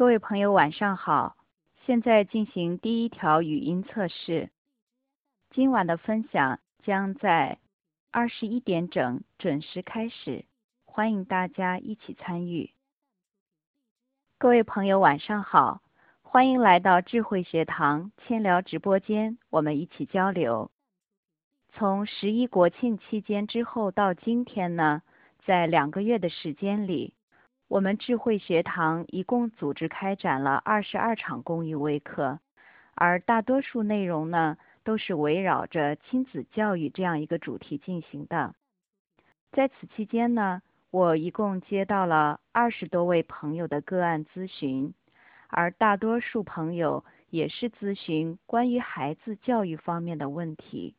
各位朋友，晚上好！现在进行第一条语音测试。今晚的分享将在二十一点整准时开始，欢迎大家一起参与。各位朋友，晚上好！欢迎来到智慧学堂千聊直播间，我们一起交流。从十一国庆期间之后到今天呢，在两个月的时间里。我们智慧学堂一共组织开展了二十二场公益微课，而大多数内容呢都是围绕着亲子教育这样一个主题进行的。在此期间呢，我一共接到了二十多位朋友的个案咨询，而大多数朋友也是咨询关于孩子教育方面的问题，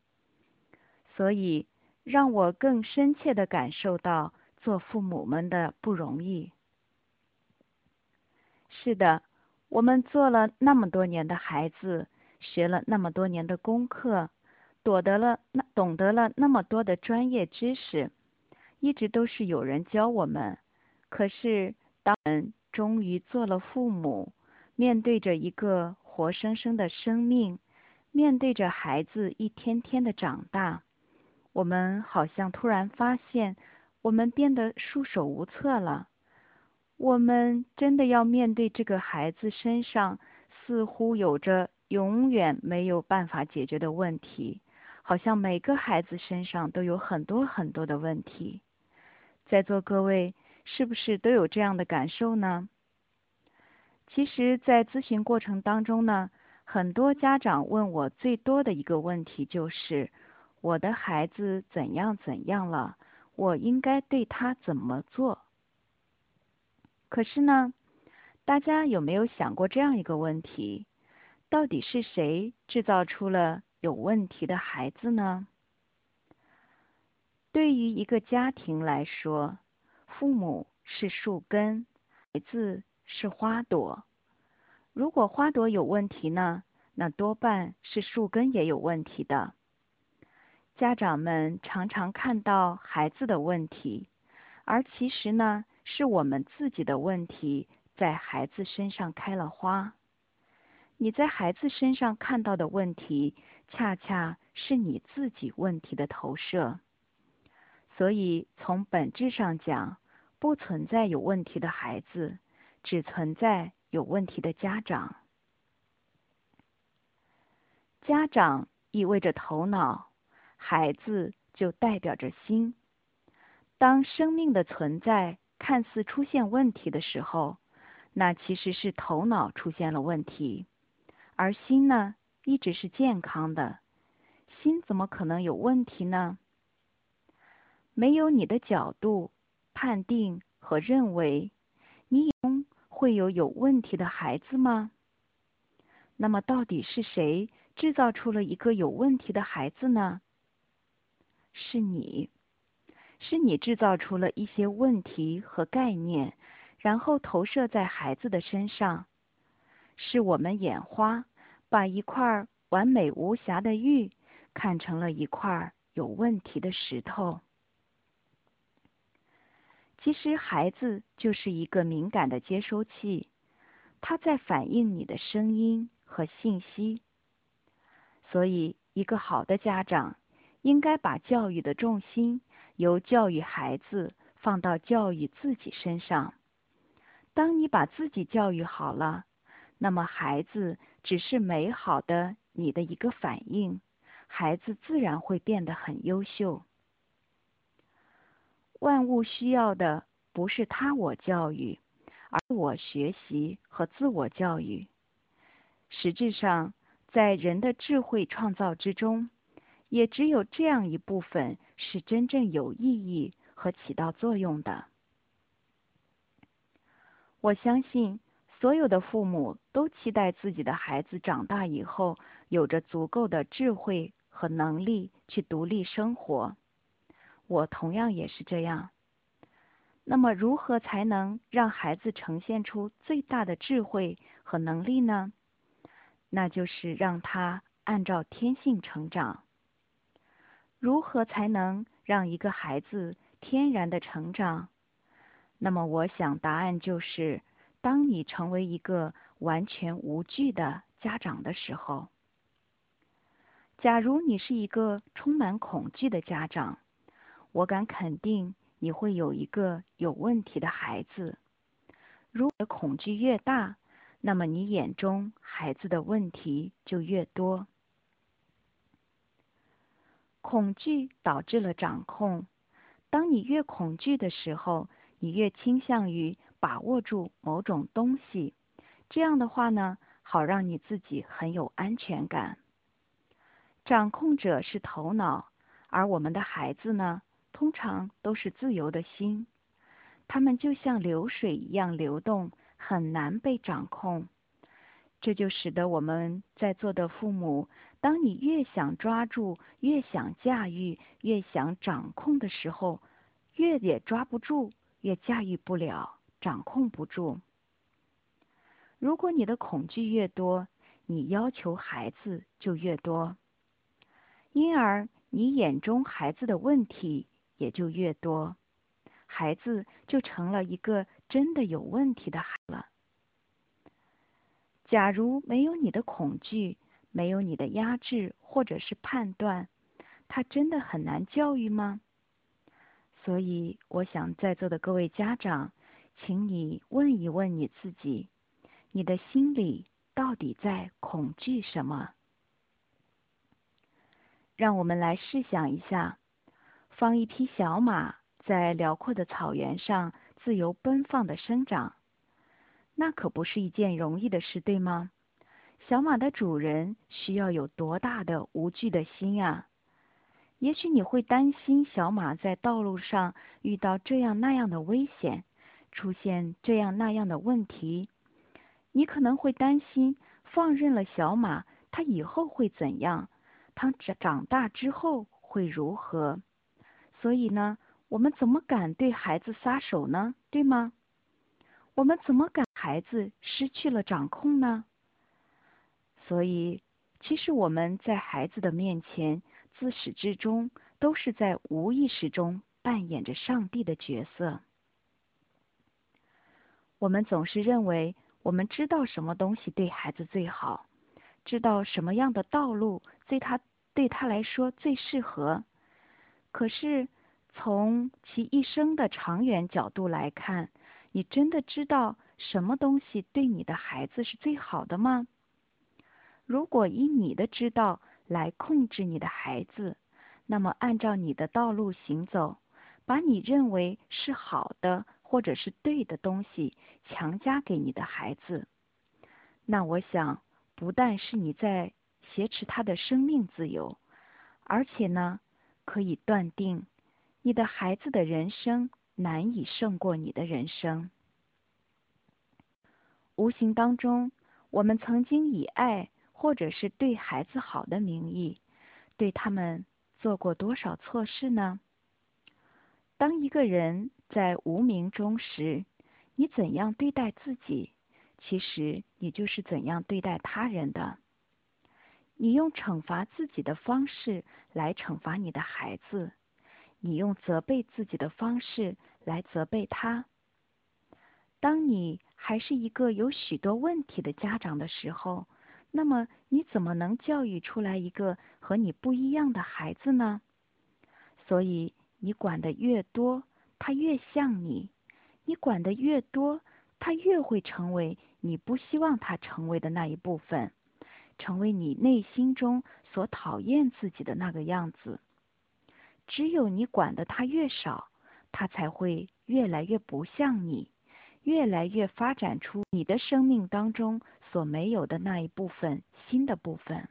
所以让我更深切的感受到做父母们的不容易。是的，我们做了那么多年的孩子，学了那么多年的功课，懂得了那懂得了那么多的专业知识，一直都是有人教我们。可是，当我们终于做了父母，面对着一个活生生的生命，面对着孩子一天天的长大，我们好像突然发现，我们变得束手无策了。我们真的要面对这个孩子身上似乎有着永远没有办法解决的问题，好像每个孩子身上都有很多很多的问题。在座各位是不是都有这样的感受呢？其实，在咨询过程当中呢，很多家长问我最多的一个问题就是：我的孩子怎样怎样了？我应该对他怎么做？可是呢，大家有没有想过这样一个问题：到底是谁制造出了有问题的孩子呢？对于一个家庭来说，父母是树根，孩子是花朵。如果花朵有问题呢，那多半是树根也有问题的。家长们常常看到孩子的问题，而其实呢？是我们自己的问题在孩子身上开了花，你在孩子身上看到的问题，恰恰是你自己问题的投射。所以从本质上讲，不存在有问题的孩子，只存在有问题的家长。家长意味着头脑，孩子就代表着心。当生命的存在。看似出现问题的时候，那其实是头脑出现了问题，而心呢一直是健康的，心怎么可能有问题呢？没有你的角度判定和认为，你中会有有问题的孩子吗？那么到底是谁制造出了一个有问题的孩子呢？是你。是你制造出了一些问题和概念，然后投射在孩子的身上。是我们眼花，把一块完美无瑕的玉看成了一块有问题的石头。其实，孩子就是一个敏感的接收器，他在反映你的声音和信息。所以，一个好的家长应该把教育的重心。由教育孩子放到教育自己身上。当你把自己教育好了，那么孩子只是美好的你的一个反应，孩子自然会变得很优秀。万物需要的不是他我教育，而我学习和自我教育。实质上，在人的智慧创造之中。也只有这样一部分是真正有意义和起到作用的。我相信所有的父母都期待自己的孩子长大以后有着足够的智慧和能力去独立生活。我同样也是这样。那么，如何才能让孩子呈现出最大的智慧和能力呢？那就是让他按照天性成长。如何才能让一个孩子天然的成长？那么，我想答案就是当你成为一个完全无惧的家长的时候。假如你是一个充满恐惧的家长，我敢肯定你会有一个有问题的孩子。如果恐惧越大，那么你眼中孩子的问题就越多。恐惧导致了掌控。当你越恐惧的时候，你越倾向于把握住某种东西。这样的话呢，好让你自己很有安全感。掌控者是头脑，而我们的孩子呢，通常都是自由的心。他们就像流水一样流动，很难被掌控。这就使得我们在座的父母，当你越想抓住、越想驾驭、越想掌控的时候，越也抓不住，越驾驭不了，掌控不住。如果你的恐惧越多，你要求孩子就越多。因而，你眼中孩子的问题也就越多，孩子就成了一个真的有问题的孩了。假如没有你的恐惧，没有你的压制或者是判断，他真的很难教育吗？所以，我想在座的各位家长，请你问一问你自己，你的心里到底在恐惧什么？让我们来试想一下，放一匹小马在辽阔的草原上自由奔放的生长，那可不是一件容易的事，对吗？小马的主人需要有多大的无惧的心啊！也许你会担心小马在道路上遇到这样那样的危险，出现这样那样的问题，你可能会担心放任了小马，它以后会怎样？他长长大之后会如何？所以呢，我们怎么敢对孩子撒手呢？对吗？我们怎么敢孩子失去了掌控呢？所以，其实我们在孩子的面前，自始至终都是在无意识中扮演着上帝的角色。我们总是认为我们知道什么东西对孩子最好。知道什么样的道路对他对他来说最适合，可是从其一生的长远角度来看，你真的知道什么东西对你的孩子是最好的吗？如果以你的知道来控制你的孩子，那么按照你的道路行走，把你认为是好的或者是对的东西强加给你的孩子，那我想。不但是你在挟持他的生命自由，而且呢，可以断定你的孩子的人生难以胜过你的人生。无形当中，我们曾经以爱或者是对孩子好的名义，对他们做过多少错事呢？当一个人在无名中时，你怎样对待自己？其实你就是怎样对待他人的。你用惩罚自己的方式来惩罚你的孩子，你用责备自己的方式来责备他。当你还是一个有许多问题的家长的时候，那么你怎么能教育出来一个和你不一样的孩子呢？所以你管的越多，他越像你；你管的越多。他越会成为你不希望他成为的那一部分，成为你内心中所讨厌自己的那个样子。只有你管的他越少，他才会越来越不像你，越来越发展出你的生命当中所没有的那一部分新的部分。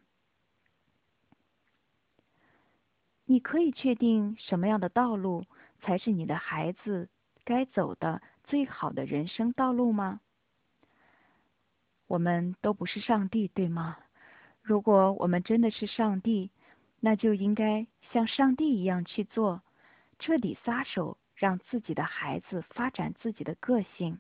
你可以确定什么样的道路才是你的孩子该走的。最好的人生道路吗？我们都不是上帝，对吗？如果我们真的是上帝，那就应该像上帝一样去做，彻底撒手，让自己的孩子发展自己的个性。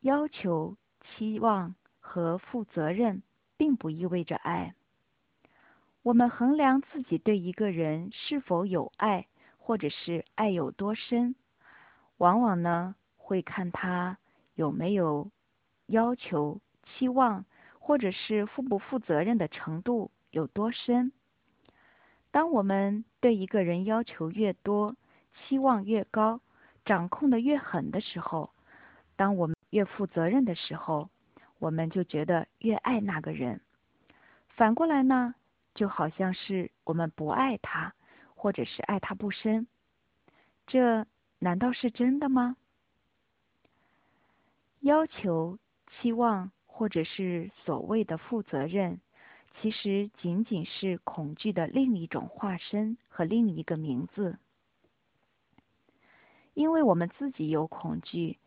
要求、期望和负责任，并不意味着爱。我们衡量自己对一个人是否有爱，或者是爱有多深。往往呢，会看他有没有要求、期望，或者是负不负责任的程度有多深。当我们对一个人要求越多，期望越高，掌控的越狠的时候，当我们越负责任的时候，我们就觉得越爱那个人。反过来呢，就好像是我们不爱他，或者是爱他不深。这难道是真的吗？要求、期望，或者是所谓的负责任，其实仅仅是恐惧的另一种化身和另一个名字。因为我们自己有恐惧，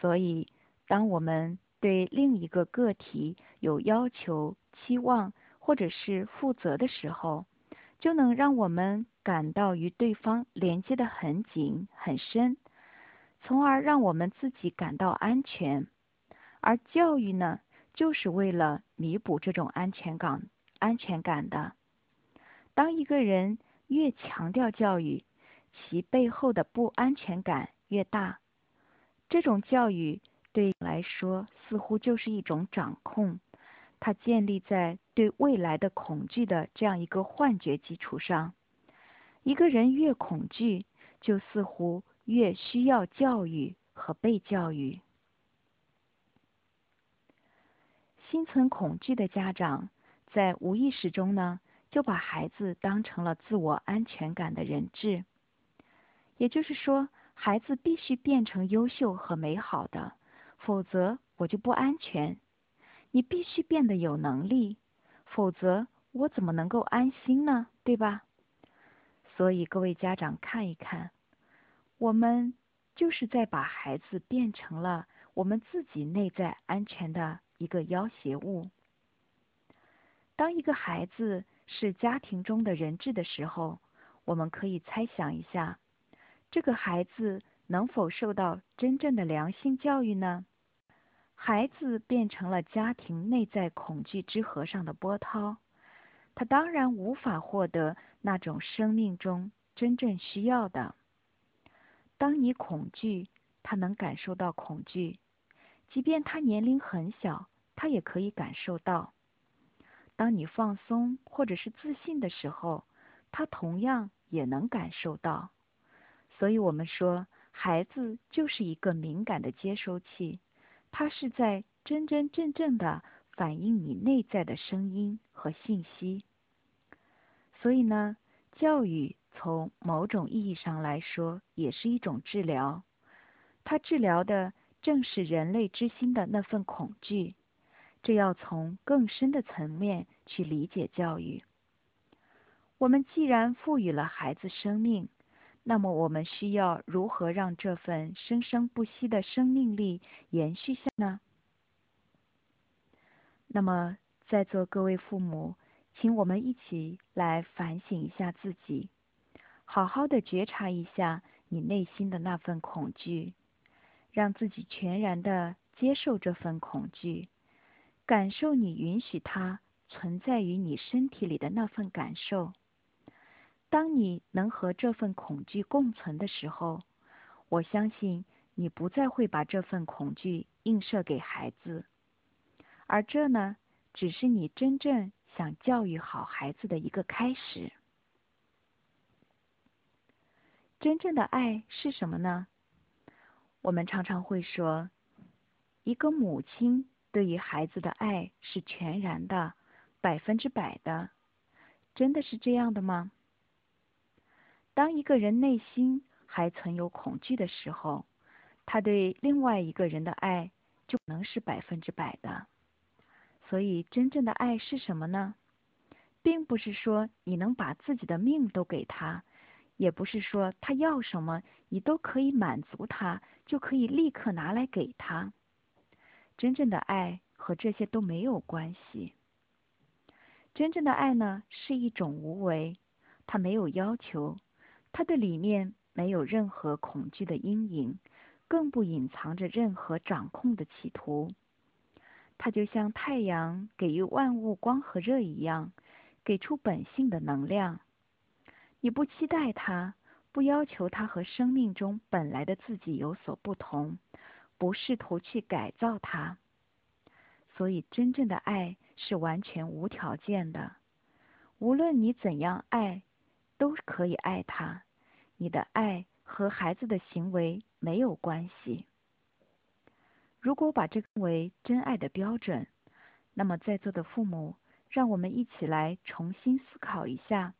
所以当我们对另一个个体有要求、期望，或者是负责的时候，就能让我们感到与对方连接的很紧很深，从而让我们自己感到安全。而教育呢，就是为了弥补这种安全感安全感的。当一个人越强调教育，其背后的不安全感越大。这种教育对来说似乎就是一种掌控，它建立在对未来的恐惧的这样一个幻觉基础上。一个人越恐惧，就似乎越需要教育和被教育。心存恐惧的家长，在无意识中呢，就把孩子当成了自我安全感的人质。也就是说，孩子必须变成优秀和美好的，否则我就不安全。你必须变得有能力，否则我怎么能够安心呢？对吧？所以各位家长看一看，我们就是在把孩子变成了我们自己内在安全的一个要挟物。当一个孩子是家庭中的人质的时候，我们可以猜想一下。这个孩子能否受到真正的良性教育呢？孩子变成了家庭内在恐惧之河上的波涛，他当然无法获得那种生命中真正需要的。当你恐惧，他能感受到恐惧，即便他年龄很小，他也可以感受到。当你放松或者是自信的时候，他同样也能感受到。所以我们说，孩子就是一个敏感的接收器，它是在真真正正的反映你内在的声音和信息。所以呢，教育从某种意义上来说也是一种治疗，它治疗的正是人类之心的那份恐惧。这要从更深的层面去理解教育。我们既然赋予了孩子生命，那么我们需要如何让这份生生不息的生命力延续下呢？那么，在座各位父母，请我们一起来反省一下自己，好好的觉察一下你内心的那份恐惧，让自己全然的接受这份恐惧，感受你允许它存在于你身体里的那份感受。当你能和这份恐惧共存的时候，我相信你不再会把这份恐惧映射给孩子，而这呢，只是你真正想教育好孩子的一个开始。真正的爱是什么呢？我们常常会说，一个母亲对于孩子的爱是全然的、百分之百的，真的是这样的吗？当一个人内心还存有恐惧的时候，他对另外一个人的爱就能是百分之百的。所以，真正的爱是什么呢？并不是说你能把自己的命都给他，也不是说他要什么你都可以满足他，就可以立刻拿来给他。真正的爱和这些都没有关系。真正的爱呢，是一种无为，它没有要求。它的里面没有任何恐惧的阴影，更不隐藏着任何掌控的企图。它就像太阳给予万物光和热一样，给出本性的能量。你不期待它，不要求它和生命中本来的自己有所不同，不试图去改造他。所以，真正的爱是完全无条件的。无论你怎样爱，都可以爱他。你的爱和孩子的行为没有关系。如果把这个为真爱的标准，那么在座的父母，让我们一起来重新思考一下，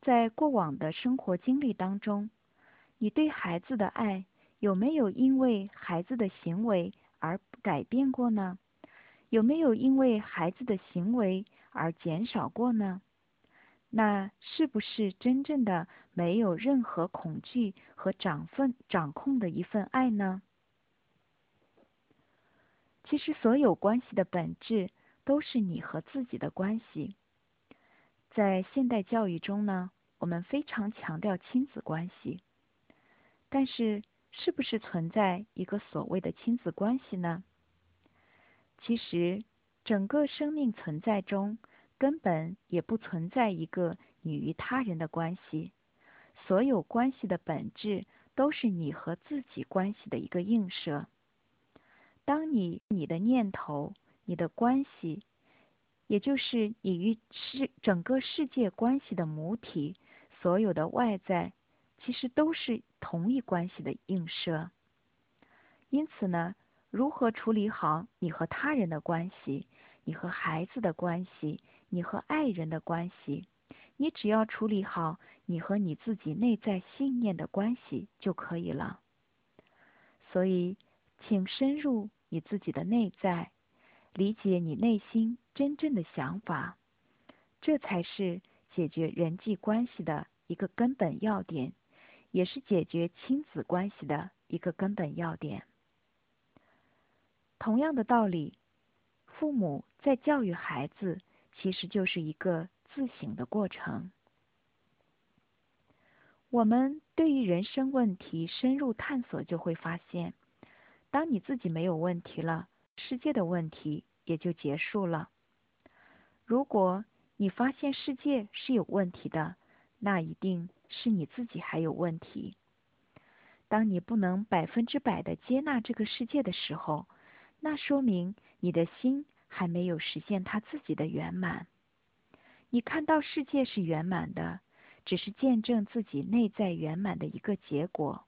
在过往的生活经历当中，你对孩子的爱有没有因为孩子的行为而改变过呢？有没有因为孩子的行为而减少过呢？那是不是真正的没有任何恐惧和掌分掌控的一份爱呢？其实，所有关系的本质都是你和自己的关系。在现代教育中呢，我们非常强调亲子关系，但是，是不是存在一个所谓的亲子关系呢？其实，整个生命存在中，根本也不存在一个你与他人的关系。所有关系的本质都是你和自己关系的一个映射。当你你的念头、你的关系，也就是你与世整个世界关系的母体，所有的外在，其实都是同一关系的映射。因此呢？如何处理好你和他人的关系，你和孩子的关系，你和爱人的关系？你只要处理好你和你自己内在信念的关系就可以了。所以，请深入你自己的内在，理解你内心真正的想法，这才是解决人际关系的一个根本要点，也是解决亲子关系的一个根本要点。同样的道理，父母在教育孩子，其实就是一个自省的过程。我们对于人生问题深入探索，就会发现，当你自己没有问题了，世界的问题也就结束了。如果你发现世界是有问题的，那一定是你自己还有问题。当你不能百分之百的接纳这个世界的时候，那说明你的心还没有实现他自己的圆满。你看到世界是圆满的，只是见证自己内在圆满的一个结果。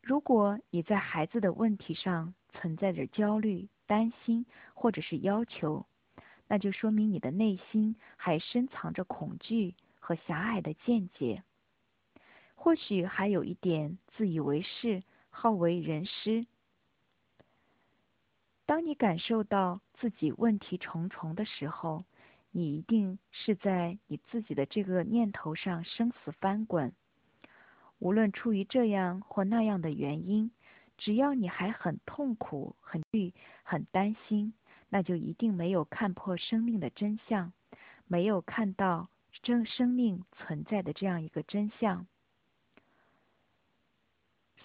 如果你在孩子的问题上存在着焦虑、担心或者是要求，那就说明你的内心还深藏着恐惧和狭隘的见解，或许还有一点自以为是、好为人师。当你感受到自己问题重重的时候，你一定是在你自己的这个念头上生死翻滚。无论出于这样或那样的原因，只要你还很痛苦、很虑、很担心，那就一定没有看破生命的真相，没有看到真生命存在的这样一个真相。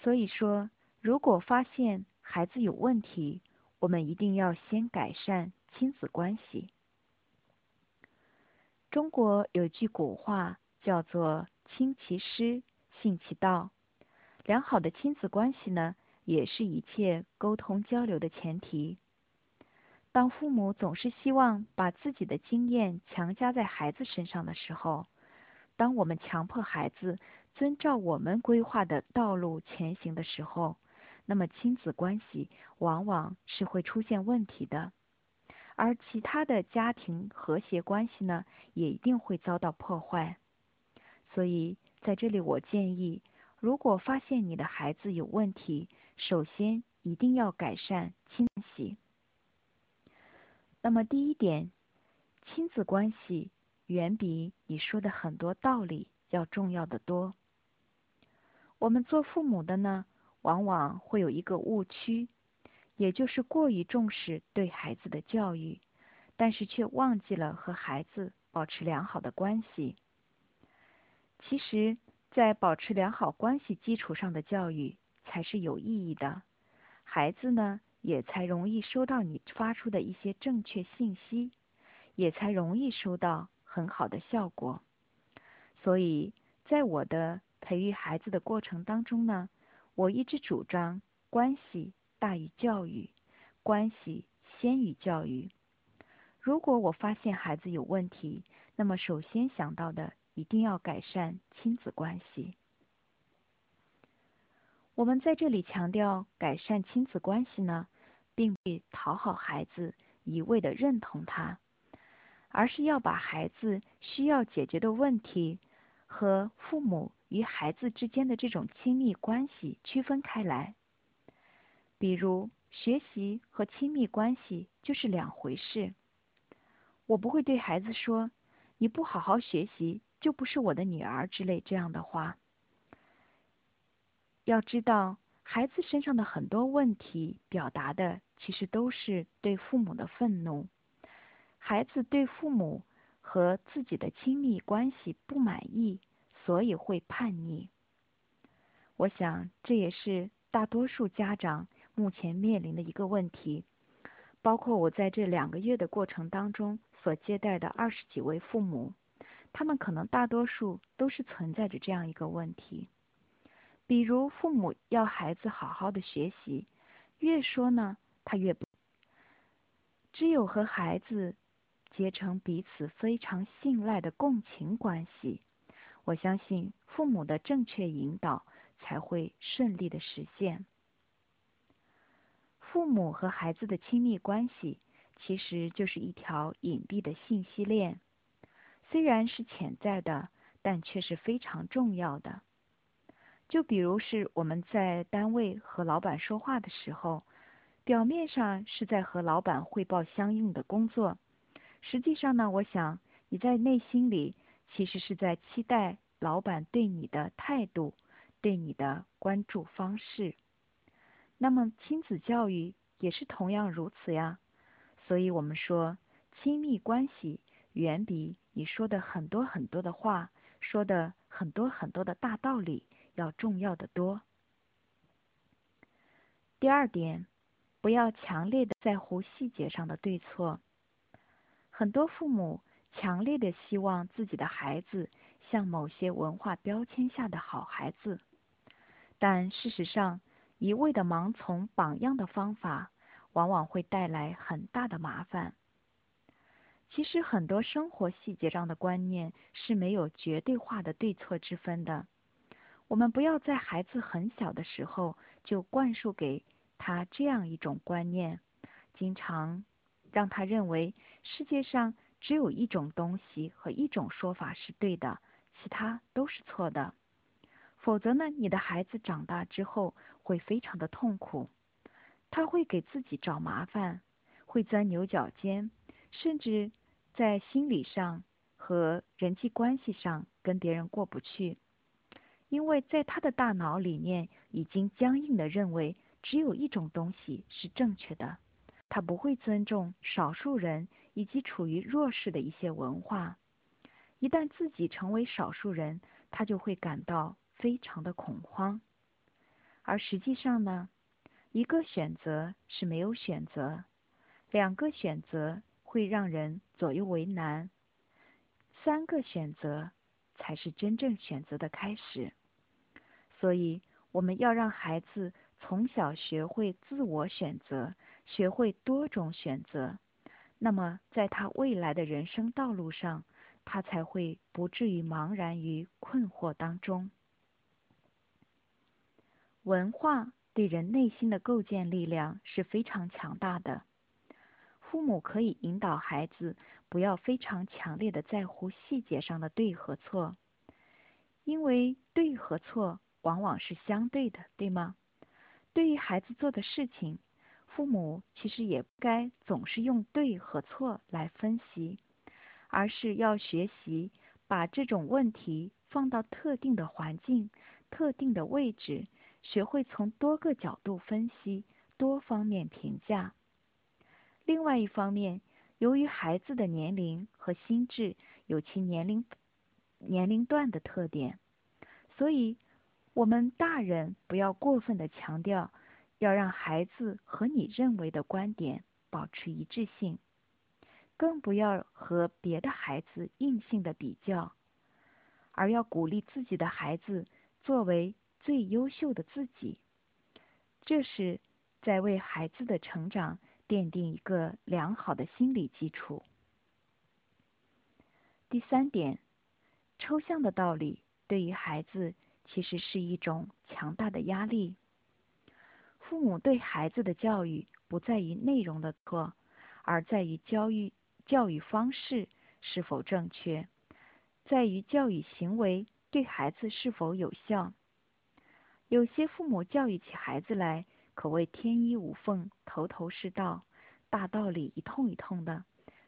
所以说，如果发现孩子有问题，我们一定要先改善亲子关系。中国有句古话叫做“亲其师，信其道”。良好的亲子关系呢，也是一切沟通交流的前提。当父母总是希望把自己的经验强加在孩子身上的时候，当我们强迫孩子遵照我们规划的道路前行的时候，那么亲子关系往往是会出现问题的，而其他的家庭和谐关系呢，也一定会遭到破坏。所以在这里，我建议，如果发现你的孩子有问题，首先一定要改善亲子。那么第一点，亲子关系远比你说的很多道理要重要的多。我们做父母的呢？往往会有一个误区，也就是过于重视对孩子的教育，但是却忘记了和孩子保持良好的关系。其实，在保持良好关系基础上的教育才是有意义的，孩子呢也才容易收到你发出的一些正确信息，也才容易收到很好的效果。所以在我的培育孩子的过程当中呢。我一直主张关系大于教育，关系先于教育。如果我发现孩子有问题，那么首先想到的一定要改善亲子关系。我们在这里强调改善亲子关系呢，并不讨好孩子，一味的认同他，而是要把孩子需要解决的问题和父母与孩子之间的这种亲密关系区分开来。比如，学习和亲密关系就是两回事。我不会对孩子说：“你不好好学习，就不是我的女儿”之类这样的话。要知道，孩子身上的很多问题表达的其实都是对父母的愤怒。孩子对父母和自己的亲密关系不满意，所以会叛逆。我想这也是大多数家长目前面临的一个问题。包括我在这两个月的过程当中所接待的二十几位父母，他们可能大多数都是存在着这样一个问题。比如父母要孩子好好的学习，越说呢，他越不。只有和孩子结成彼此非常信赖的共情关系，我相信父母的正确引导才会顺利的实现。父母和孩子的亲密关系其实就是一条隐蔽的信息链，虽然是潜在的，但却是非常重要的。就比如是我们在单位和老板说话的时候，表面上是在和老板汇报相应的工作，实际上呢，我想你在内心里其实是在期待老板对你的态度，对你的关注方式。那么亲子教育也是同样如此呀。所以我们说，亲密关系远比你说的很多很多的话，说的很多很多的大道理。要重要的多。第二点，不要强烈的在乎细节上的对错。很多父母强烈的希望自己的孩子像某些文化标签下的好孩子，但事实上，一味的盲从榜样的方法，往往会带来很大的麻烦。其实，很多生活细节上的观念是没有绝对化的对错之分的。我们不要在孩子很小的时候就灌输给他这样一种观念，经常让他认为世界上只有一种东西和一种说法是对的，其他都是错的。否则呢，你的孩子长大之后会非常的痛苦，他会给自己找麻烦，会钻牛角尖，甚至在心理上和人际关系上跟别人过不去。因为在他的大脑里面已经僵硬的认为只有一种东西是正确的，他不会尊重少数人以及处于弱势的一些文化。一旦自己成为少数人，他就会感到非常的恐慌。而实际上呢，一个选择是没有选择，两个选择会让人左右为难，三个选择才是真正选择的开始。所以，我们要让孩子从小学会自我选择，学会多种选择。那么，在他未来的人生道路上，他才会不至于茫然于困惑当中。文化对人内心的构建力量是非常强大的。父母可以引导孩子不要非常强烈的在乎细节上的对和错，因为对和错。往往是相对的，对吗？对于孩子做的事情，父母其实也不该总是用对和错来分析，而是要学习把这种问题放到特定的环境、特定的位置，学会从多个角度分析、多方面评价。另外一方面，由于孩子的年龄和心智有其年龄年龄段的特点，所以。我们大人不要过分的强调，要让孩子和你认为的观点保持一致性，更不要和别的孩子硬性的比较，而要鼓励自己的孩子作为最优秀的自己。这是在为孩子的成长奠定一个良好的心理基础。第三点，抽象的道理对于孩子其实是一种强大的压力。父母对孩子的教育不在于内容的错，而在于教育教育方式是否正确，在于教育行为对孩子是否有效。有些父母教育起孩子来可谓天衣无缝、头头是道，大道理一通一通的，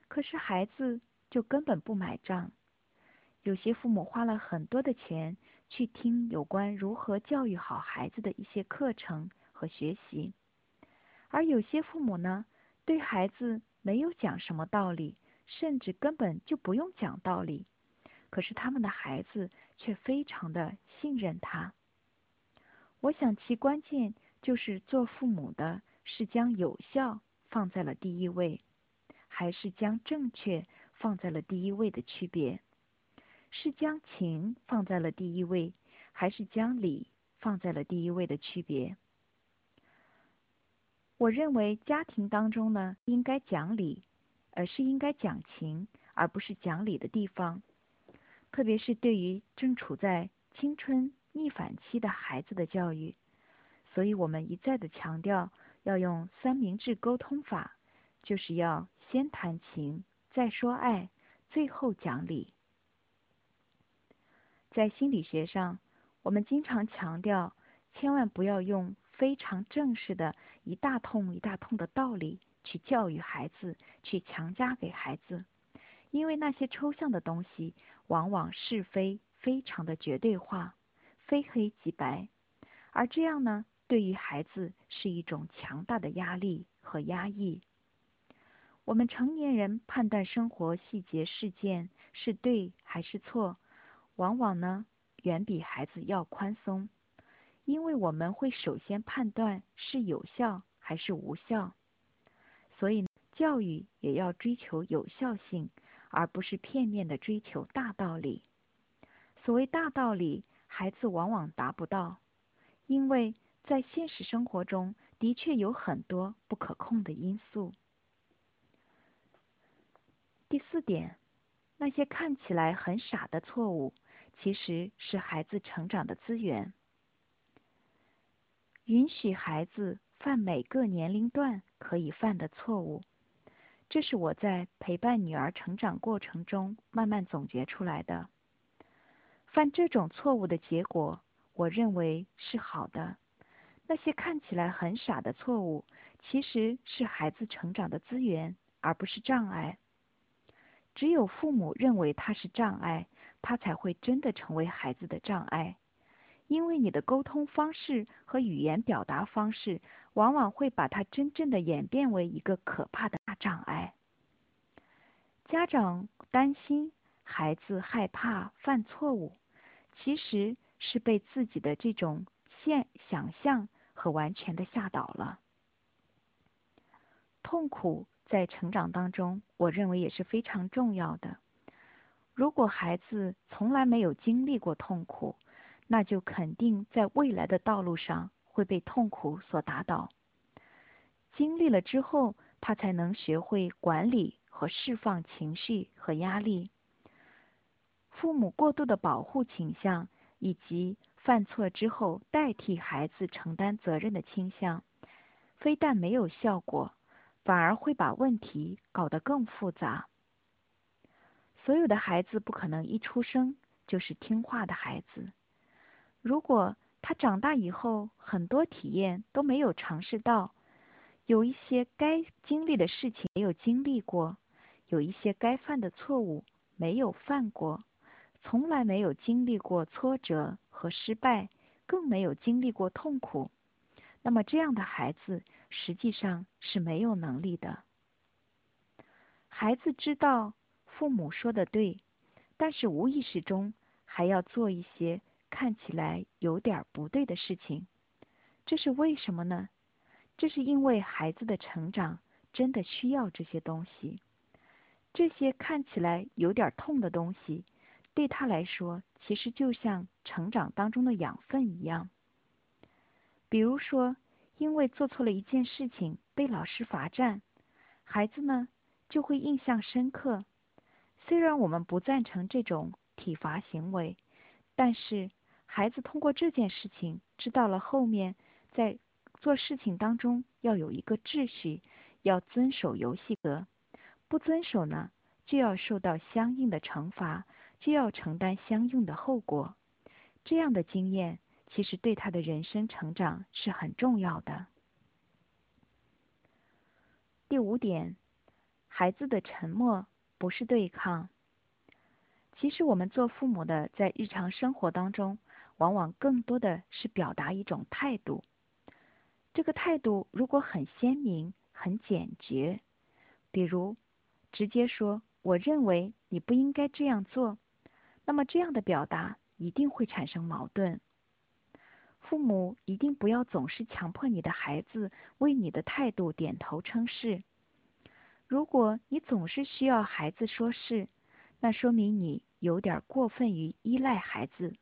可是孩子。就根本不买账。有些父母花了很多的钱去听有关如何教育好孩子的一些课程和学习，而有些父母呢，对孩子没有讲什么道理，甚至根本就不用讲道理，可是他们的孩子却非常的信任他。我想其关键就是做父母的是将有效放在了第一位，还是将正确。放在了第一位的区别，是将情放在了第一位，还是将理放在了第一位的区别？我认为家庭当中呢，应该讲理，而是应该讲情，而不是讲理的地方。特别是对于正处在青春逆反期的孩子的教育，所以我们一再的强调要用三明治沟通法，就是要先谈情。再说爱，最后讲理。在心理学上，我们经常强调，千万不要用非常正式的一大通一大通的道理去教育孩子，去强加给孩子，因为那些抽象的东西，往往是非非常的绝对化，非黑即白，而这样呢，对于孩子是一种强大的压力和压抑。我们成年人判断生活细节事件是对还是错，往往呢远比孩子要宽松，因为我们会首先判断是有效还是无效，所以教育也要追求有效性，而不是片面的追求大道理。所谓大道理，孩子往往达不到，因为在现实生活中的确有很多不可控的因素。第四点，那些看起来很傻的错误，其实是孩子成长的资源。允许孩子犯每个年龄段可以犯的错误，这是我在陪伴女儿成长过程中慢慢总结出来的。犯这种错误的结果，我认为是好的。那些看起来很傻的错误，其实是孩子成长的资源，而不是障碍。只有父母认为他是障碍，他才会真的成为孩子的障碍。因为你的沟通方式和语言表达方式，往往会把他真正的演变为一个可怕的大障碍。家长担心孩子害怕犯错误，其实是被自己的这种现想象和完全的吓倒了。痛苦。在成长当中，我认为也是非常重要的。如果孩子从来没有经历过痛苦，那就肯定在未来的道路上会被痛苦所打倒。经历了之后，他才能学会管理和释放情绪和压力。父母过度的保护倾向，以及犯错之后代替孩子承担责任的倾向，非但没有效果。反而会把问题搞得更复杂。所有的孩子不可能一出生就是听话的孩子。如果他长大以后很多体验都没有尝试到，有一些该经历的事情没有经历过，有一些该犯的错误没有犯过，从来没有经历过挫折和失败，更没有经历过痛苦，那么这样的孩子。实际上是没有能力的。孩子知道父母说的对，但是无意识中还要做一些看起来有点不对的事情。这是为什么呢？这是因为孩子的成长真的需要这些东西。这些看起来有点痛的东西，对他来说其实就像成长当中的养分一样。比如说。因为做错了一件事情被老师罚站，孩子呢就会印象深刻。虽然我们不赞成这种体罚行为，但是孩子通过这件事情知道了后面在做事情当中要有一个秩序，要遵守游戏格，不遵守呢就要受到相应的惩罚，就要承担相应的后果。这样的经验。其实对他的人生成长是很重要的。第五点，孩子的沉默不是对抗。其实我们做父母的，在日常生活当中，往往更多的是表达一种态度。这个态度如果很鲜明、很简洁，比如直接说“我认为你不应该这样做”，那么这样的表达一定会产生矛盾。父母一定不要总是强迫你的孩子为你的态度点头称是。如果你总是需要孩子说是，那说明你有点过分于依赖孩子，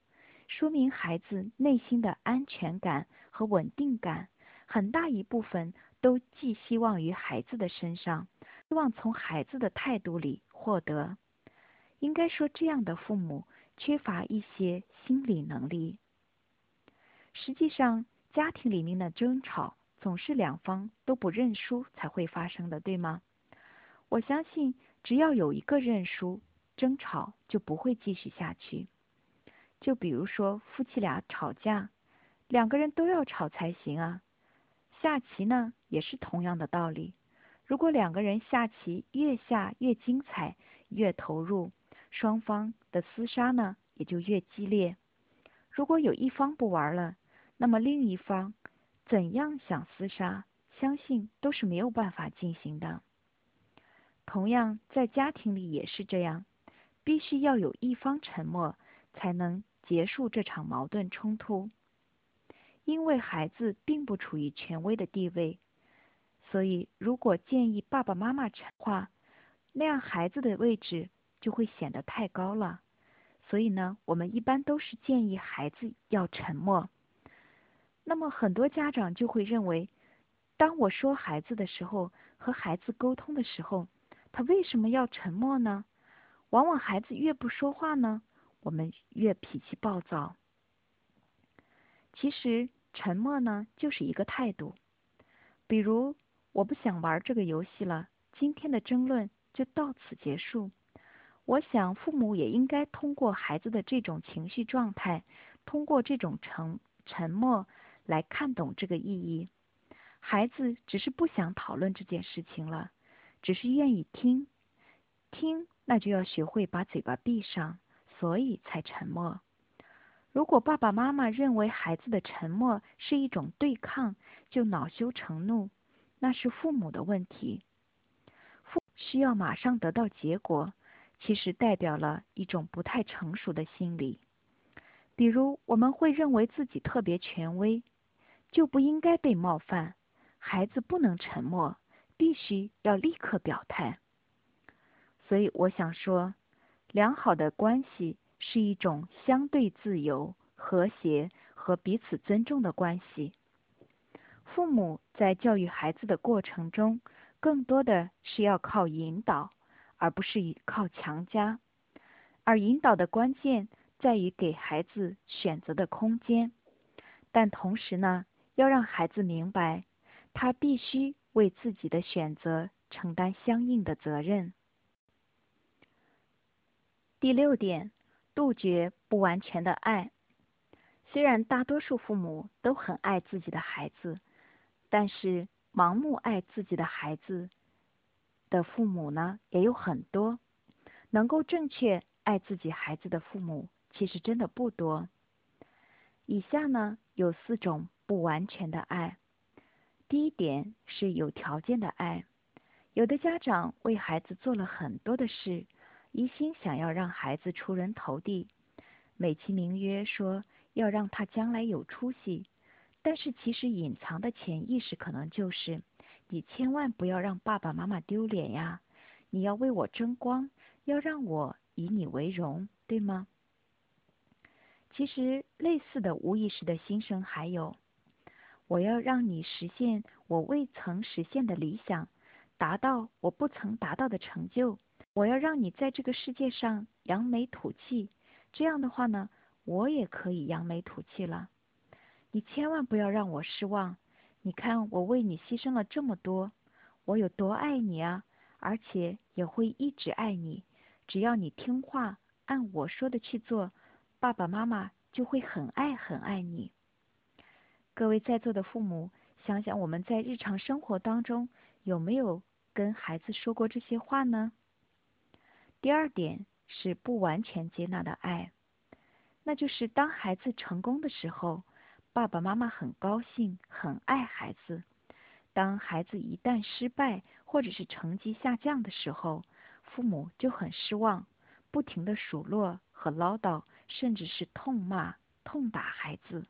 说明孩子内心的安全感和稳定感很大一部分都寄希望于孩子的身上，希望从孩子的态度里获得。应该说，这样的父母缺乏一些心理能力。实际上，家庭里面的争吵总是两方都不认输才会发生的，对吗？我相信，只要有一个认输，争吵就不会继续下去。就比如说夫妻俩吵架，两个人都要吵才行啊。下棋呢，也是同样的道理。如果两个人下棋越下越精彩，越投入，双方的厮杀呢也就越激烈。如果有一方不玩了，那么另一方怎样想厮杀，相信都是没有办法进行的。同样，在家庭里也是这样，必须要有一方沉默，才能结束这场矛盾冲突。因为孩子并不处于权威的地位，所以如果建议爸爸妈妈沉话，那样孩子的位置就会显得太高了。所以呢，我们一般都是建议孩子要沉默。那么很多家长就会认为，当我说孩子的时候，和孩子沟通的时候，他为什么要沉默呢？往往孩子越不说话呢，我们越脾气暴躁。其实沉默呢，就是一个态度。比如我不想玩这个游戏了，今天的争论就到此结束。我想父母也应该通过孩子的这种情绪状态，通过这种沉沉默。来看懂这个意义，孩子只是不想讨论这件事情了，只是愿意听，听那就要学会把嘴巴闭上，所以才沉默。如果爸爸妈妈认为孩子的沉默是一种对抗，就恼羞成怒，那是父母的问题。父需要马上得到结果，其实代表了一种不太成熟的心理。比如，我们会认为自己特别权威。就不应该被冒犯，孩子不能沉默，必须要立刻表态。所以我想说，良好的关系是一种相对自由、和谐和彼此尊重的关系。父母在教育孩子的过程中，更多的是要靠引导，而不是靠强加。而引导的关键在于给孩子选择的空间，但同时呢。要让孩子明白，他必须为自己的选择承担相应的责任。第六点，杜绝不完全的爱。虽然大多数父母都很爱自己的孩子，但是盲目爱自己的孩子的父母呢，也有很多。能够正确爱自己孩子的父母，其实真的不多。以下呢，有四种。不完全的爱，第一点是有条件的爱。有的家长为孩子做了很多的事，一心想要让孩子出人头地，美其名曰说要让他将来有出息，但是其实隐藏的潜意识可能就是：你千万不要让爸爸妈妈丢脸呀，你要为我争光，要让我以你为荣，对吗？其实类似的无意识的心声还有。我要让你实现我未曾实现的理想，达到我不曾达到的成就。我要让你在这个世界上扬眉吐气。这样的话呢，我也可以扬眉吐气了。你千万不要让我失望。你看，我为你牺牲了这么多，我有多爱你啊！而且也会一直爱你。只要你听话，按我说的去做，爸爸妈妈就会很爱很爱你。各位在座的父母，想想我们在日常生活当中有没有跟孩子说过这些话呢？第二点是不完全接纳的爱，那就是当孩子成功的时候，爸爸妈妈很高兴，很爱孩子；当孩子一旦失败或者是成绩下降的时候，父母就很失望，不停的数落和唠叨，甚至是痛骂、痛打孩子。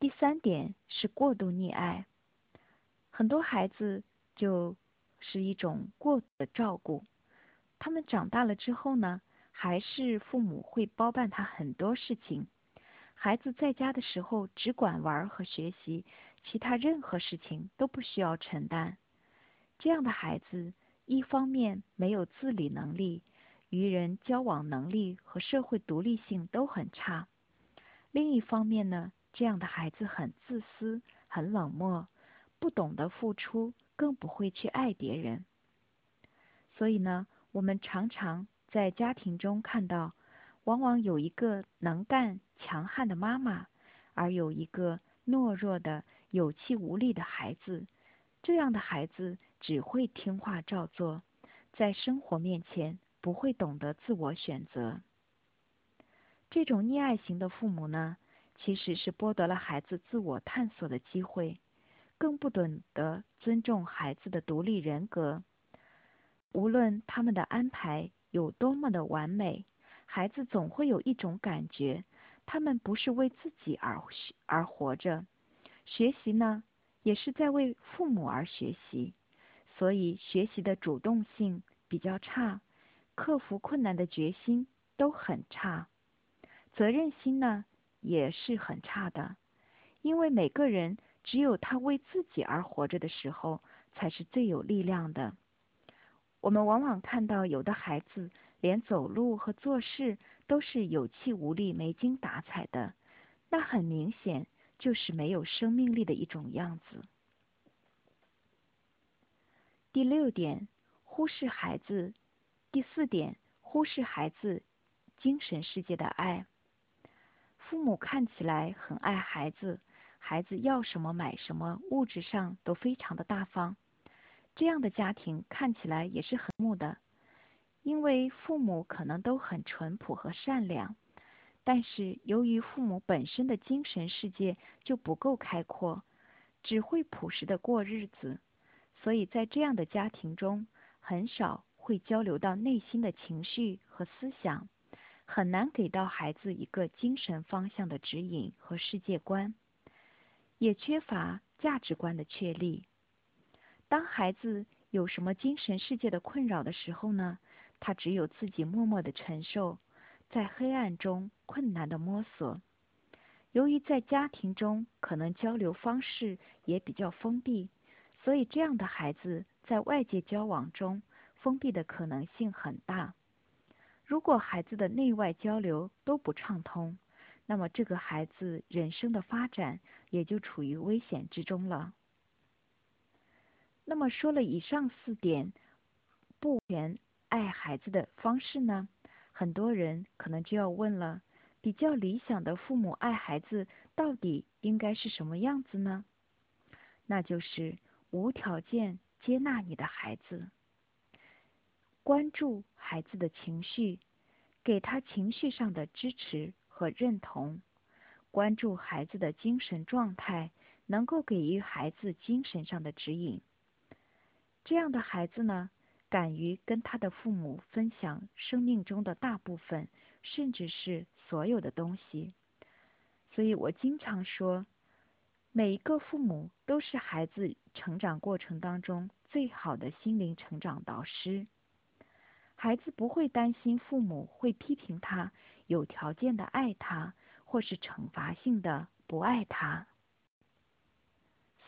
第三点是过度溺爱，很多孩子就是一种过度的照顾。他们长大了之后呢，还是父母会包办他很多事情。孩子在家的时候只管玩和学习，其他任何事情都不需要承担。这样的孩子，一方面没有自理能力，与人交往能力和社会独立性都很差；另一方面呢，这样的孩子很自私、很冷漠，不懂得付出，更不会去爱别人。所以呢，我们常常在家庭中看到，往往有一个能干、强悍的妈妈，而有一个懦弱的、有气无力的孩子。这样的孩子只会听话照做，在生活面前不会懂得自我选择。这种溺爱型的父母呢？其实是剥夺了孩子自我探索的机会，更不懂得尊重孩子的独立人格。无论他们的安排有多么的完美，孩子总会有一种感觉，他们不是为自己而而活着，学习呢也是在为父母而学习，所以学习的主动性比较差，克服困难的决心都很差，责任心呢？也是很差的，因为每个人只有他为自己而活着的时候，才是最有力量的。我们往往看到有的孩子连走路和做事都是有气无力、没精打采的，那很明显就是没有生命力的一种样子。第六点，忽视孩子；第四点，忽视孩子精神世界的爱。父母看起来很爱孩子，孩子要什么买什么，物质上都非常的大方。这样的家庭看起来也是很睦的，因为父母可能都很淳朴和善良。但是由于父母本身的精神世界就不够开阔，只会朴实的过日子，所以在这样的家庭中，很少会交流到内心的情绪和思想。很难给到孩子一个精神方向的指引和世界观，也缺乏价值观的确立。当孩子有什么精神世界的困扰的时候呢？他只有自己默默的承受，在黑暗中困难的摸索。由于在家庭中可能交流方式也比较封闭，所以这样的孩子在外界交往中封闭的可能性很大。如果孩子的内外交流都不畅通，那么这个孩子人生的发展也就处于危险之中了。那么说了以上四点不全爱孩子的方式呢，很多人可能就要问了：比较理想的父母爱孩子到底应该是什么样子呢？那就是无条件接纳你的孩子。关注孩子的情绪，给他情绪上的支持和认同；关注孩子的精神状态，能够给予孩子精神上的指引。这样的孩子呢，敢于跟他的父母分享生命中的大部分，甚至是所有的东西。所以我经常说，每一个父母都是孩子成长过程当中最好的心灵成长导师。孩子不会担心父母会批评他，有条件的爱他，或是惩罚性的不爱他。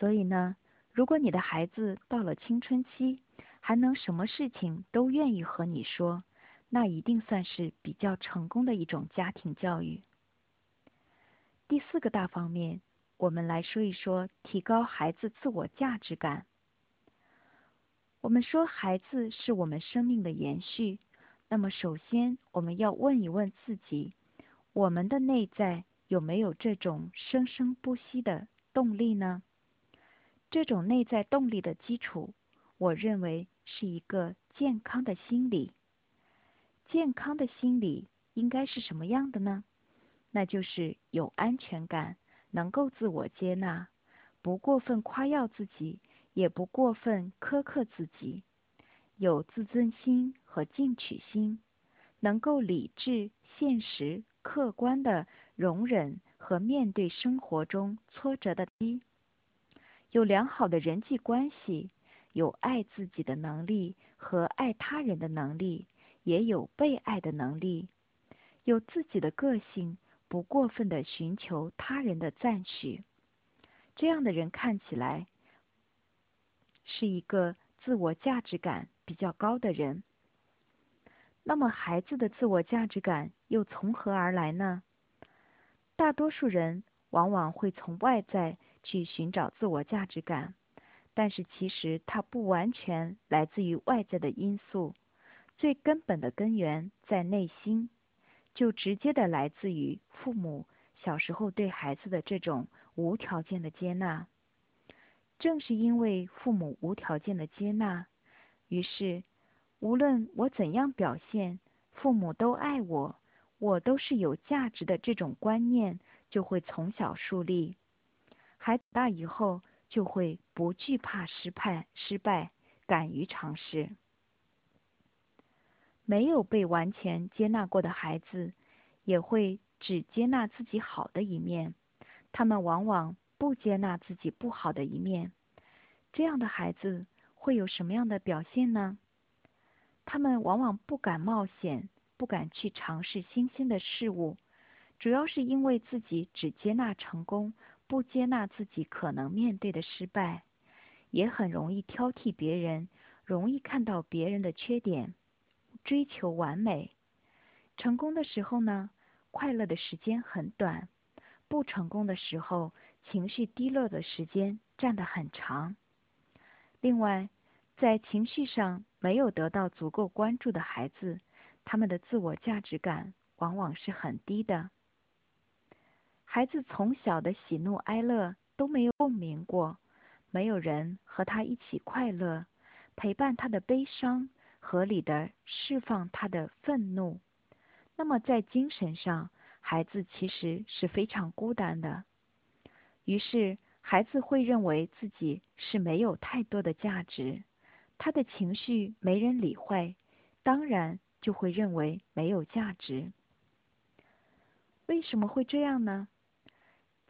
所以呢，如果你的孩子到了青春期，还能什么事情都愿意和你说，那一定算是比较成功的一种家庭教育。第四个大方面，我们来说一说提高孩子自我价值感。我们说孩子是我们生命的延续，那么首先我们要问一问自己：我们的内在有没有这种生生不息的动力呢？这种内在动力的基础，我认为是一个健康的心理。健康的心理应该是什么样的呢？那就是有安全感，能够自我接纳，不过分夸耀自己，也不过分苛刻自己，有自尊心和进取心，能够理智、现实、客观的容忍和面对生活中挫折的低，有良好的人际关系，有爱自己的能力和爱他人的能力，也有被爱的能力，有自己的个性。不过分的寻求他人的赞许，这样的人看起来是一个自我价值感比较高的人。那么，孩子的自我价值感又从何而来呢？大多数人往往会从外在去寻找自我价值感，但是其实它不完全来自于外在的因素，最根本的根源在内心。就直接的来自于父母小时候对孩子的这种无条件的接纳。正是因为父母无条件的接纳，于是无论我怎样表现，父母都爱我，我都是有价值的这种观念就会从小树立。孩子大以后就会不惧怕失败，失败，敢于尝试。没有被完全接纳过的孩子，也会只接纳自己好的一面，他们往往不接纳自己不好的一面。这样的孩子会有什么样的表现呢？他们往往不敢冒险，不敢去尝试新鲜的事物，主要是因为自己只接纳成功，不接纳自己可能面对的失败，也很容易挑剔别人，容易看到别人的缺点。追求完美，成功的时候呢，快乐的时间很短；不成功的时候，情绪低落的时间占得很长。另外，在情绪上没有得到足够关注的孩子，他们的自我价值感往往是很低的。孩子从小的喜怒哀乐都没有共鸣过，没有人和他一起快乐，陪伴他的悲伤。合理的释放他的愤怒，那么在精神上，孩子其实是非常孤单的。于是，孩子会认为自己是没有太多的价值，他的情绪没人理会，当然就会认为没有价值。为什么会这样呢？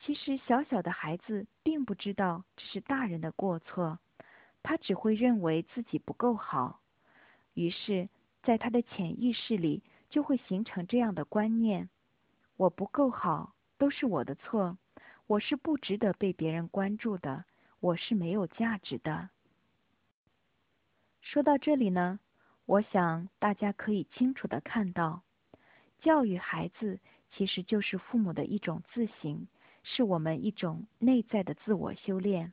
其实，小小的孩子并不知道这是大人的过错，他只会认为自己不够好。于是，在他的潜意识里就会形成这样的观念：我不够好，都是我的错，我是不值得被别人关注的，我是没有价值的。说到这里呢，我想大家可以清楚的看到，教育孩子其实就是父母的一种自省，是我们一种内在的自我修炼，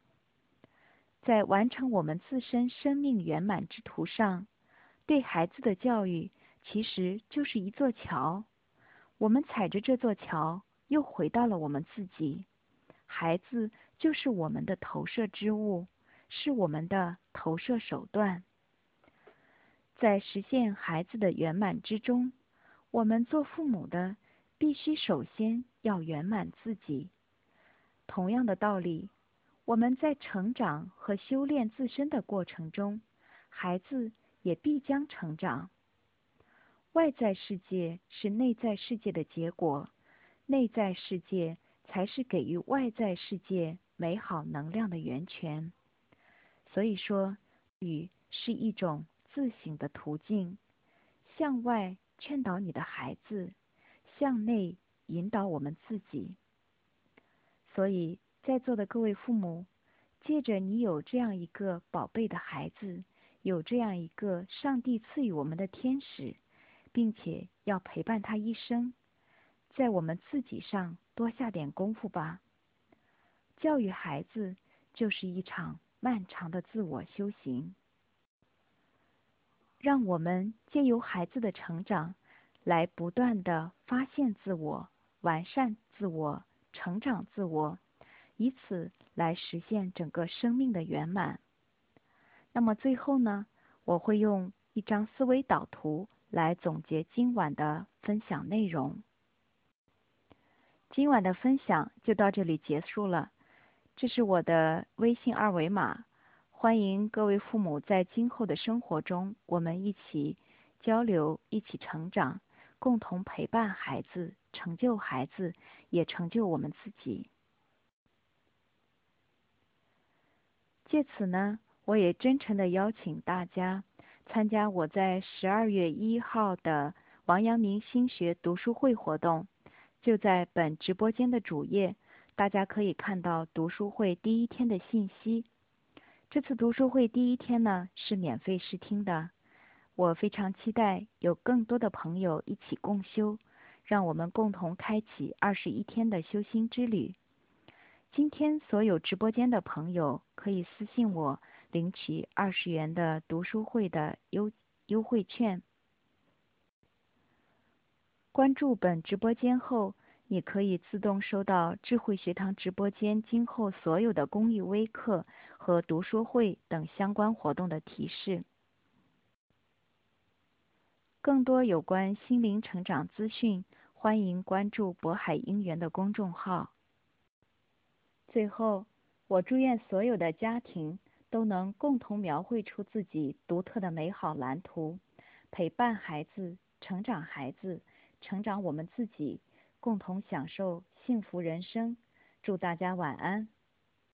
在完成我们自身生命圆满之途上。对孩子的教育其实就是一座桥，我们踩着这座桥，又回到了我们自己。孩子就是我们的投射之物，是我们的投射手段。在实现孩子的圆满之中，我们做父母的必须首先要圆满自己。同样的道理，我们在成长和修炼自身的过程中，孩子。也必将成长。外在世界是内在世界的结果，内在世界才是给予外在世界美好能量的源泉。所以说，语是一种自省的途径，向外劝导你的孩子，向内引导我们自己。所以，在座的各位父母，借着你有这样一个宝贝的孩子，有这样一个上帝赐予我们的天使，并且要陪伴他一生，在我们自己上多下点功夫吧。教育孩子就是一场漫长的自我修行，让我们借由孩子的成长，来不断的发现自我、完善自我。成长自我，以此来实现整个生命的圆满。那么最后呢，我会用一张思维导图来总结今晚的分享内容。今晚的分享就到这里结束了。这是我的微信二维码，欢迎各位父母在今后的生活中，我们一起交流，一起成长。共同陪伴孩子，成就孩子，也成就我们自己。借此呢，我也真诚的邀请大家参加我在十二月一号的王阳明心学读书会活动。就在本直播间的主页，大家可以看到读书会第一天的信息。这次读书会第一天呢，是免费试听的。我非常期待有更多的朋友一起共修，让我们共同开启二十一天的修心之旅。今天所有直播间的朋友可以私信我领取二十元的读书会的优优惠券。关注本直播间后，你可以自动收到智慧学堂直播间今后所有的公益微课和读书会等相关活动的提示。更多有关心灵成长资讯，欢迎关注渤海姻缘的公众号。最后，我祝愿所有的家庭都能共同描绘出自己独特的美好蓝图，陪伴孩子成长，孩子成长，我们自己共同享受幸福人生。祝大家晚安。